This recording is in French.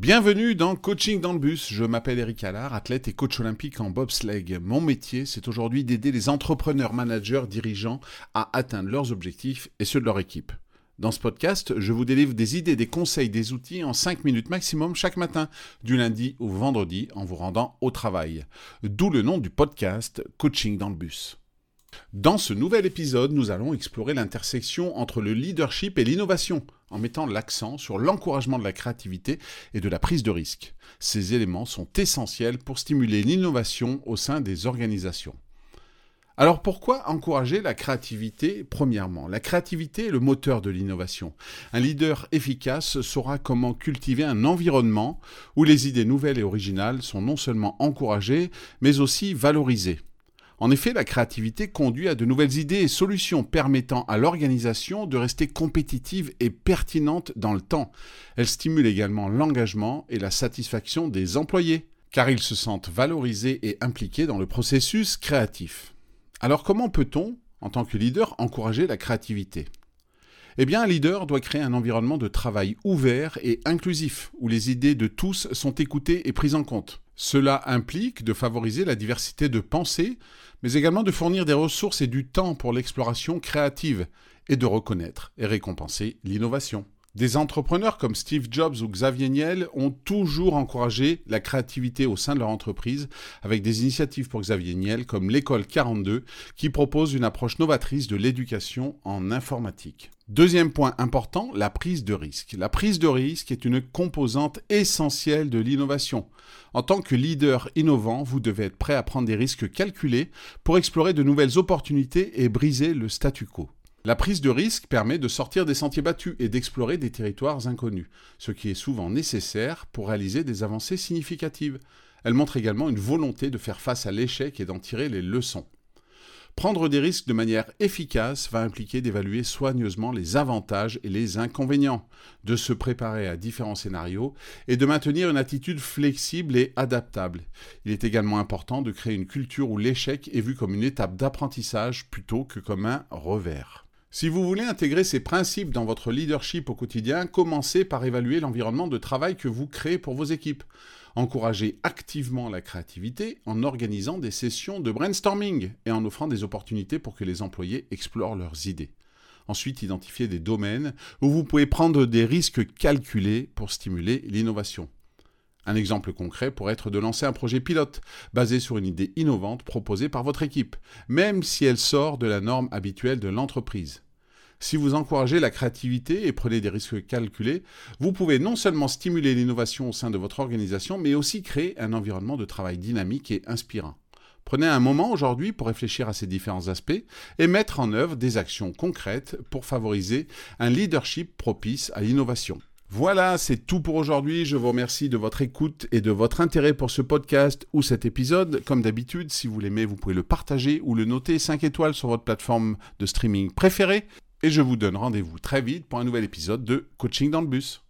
Bienvenue dans Coaching dans le bus. Je m'appelle Eric Allard, athlète et coach olympique en bobsleigh. Mon métier, c'est aujourd'hui d'aider les entrepreneurs, managers, dirigeants à atteindre leurs objectifs et ceux de leur équipe. Dans ce podcast, je vous délivre des idées, des conseils, des outils en 5 minutes maximum chaque matin, du lundi au vendredi, en vous rendant au travail. D'où le nom du podcast Coaching dans le bus. Dans ce nouvel épisode, nous allons explorer l'intersection entre le leadership et l'innovation, en mettant l'accent sur l'encouragement de la créativité et de la prise de risque. Ces éléments sont essentiels pour stimuler l'innovation au sein des organisations. Alors pourquoi encourager la créativité Premièrement, la créativité est le moteur de l'innovation. Un leader efficace saura comment cultiver un environnement où les idées nouvelles et originales sont non seulement encouragées, mais aussi valorisées. En effet, la créativité conduit à de nouvelles idées et solutions permettant à l'organisation de rester compétitive et pertinente dans le temps. Elle stimule également l'engagement et la satisfaction des employés, car ils se sentent valorisés et impliqués dans le processus créatif. Alors comment peut-on, en tant que leader, encourager la créativité? Eh bien, un leader doit créer un environnement de travail ouvert et inclusif, où les idées de tous sont écoutées et prises en compte. Cela implique de favoriser la diversité de pensées, mais également de fournir des ressources et du temps pour l'exploration créative, et de reconnaître et récompenser l'innovation. Des entrepreneurs comme Steve Jobs ou Xavier Niel ont toujours encouragé la créativité au sein de leur entreprise avec des initiatives pour Xavier Niel comme l'école 42 qui propose une approche novatrice de l'éducation en informatique. Deuxième point important, la prise de risque. La prise de risque est une composante essentielle de l'innovation. En tant que leader innovant, vous devez être prêt à prendre des risques calculés pour explorer de nouvelles opportunités et briser le statu quo. La prise de risque permet de sortir des sentiers battus et d'explorer des territoires inconnus, ce qui est souvent nécessaire pour réaliser des avancées significatives. Elle montre également une volonté de faire face à l'échec et d'en tirer les leçons. Prendre des risques de manière efficace va impliquer d'évaluer soigneusement les avantages et les inconvénients, de se préparer à différents scénarios et de maintenir une attitude flexible et adaptable. Il est également important de créer une culture où l'échec est vu comme une étape d'apprentissage plutôt que comme un revers. Si vous voulez intégrer ces principes dans votre leadership au quotidien, commencez par évaluer l'environnement de travail que vous créez pour vos équipes. Encouragez activement la créativité en organisant des sessions de brainstorming et en offrant des opportunités pour que les employés explorent leurs idées. Ensuite, identifiez des domaines où vous pouvez prendre des risques calculés pour stimuler l'innovation. Un exemple concret pourrait être de lancer un projet pilote basé sur une idée innovante proposée par votre équipe, même si elle sort de la norme habituelle de l'entreprise. Si vous encouragez la créativité et prenez des risques calculés, vous pouvez non seulement stimuler l'innovation au sein de votre organisation, mais aussi créer un environnement de travail dynamique et inspirant. Prenez un moment aujourd'hui pour réfléchir à ces différents aspects et mettre en œuvre des actions concrètes pour favoriser un leadership propice à l'innovation. Voilà, c'est tout pour aujourd'hui. Je vous remercie de votre écoute et de votre intérêt pour ce podcast ou cet épisode. Comme d'habitude, si vous l'aimez, vous pouvez le partager ou le noter 5 étoiles sur votre plateforme de streaming préférée. Et je vous donne rendez-vous très vite pour un nouvel épisode de Coaching dans le bus.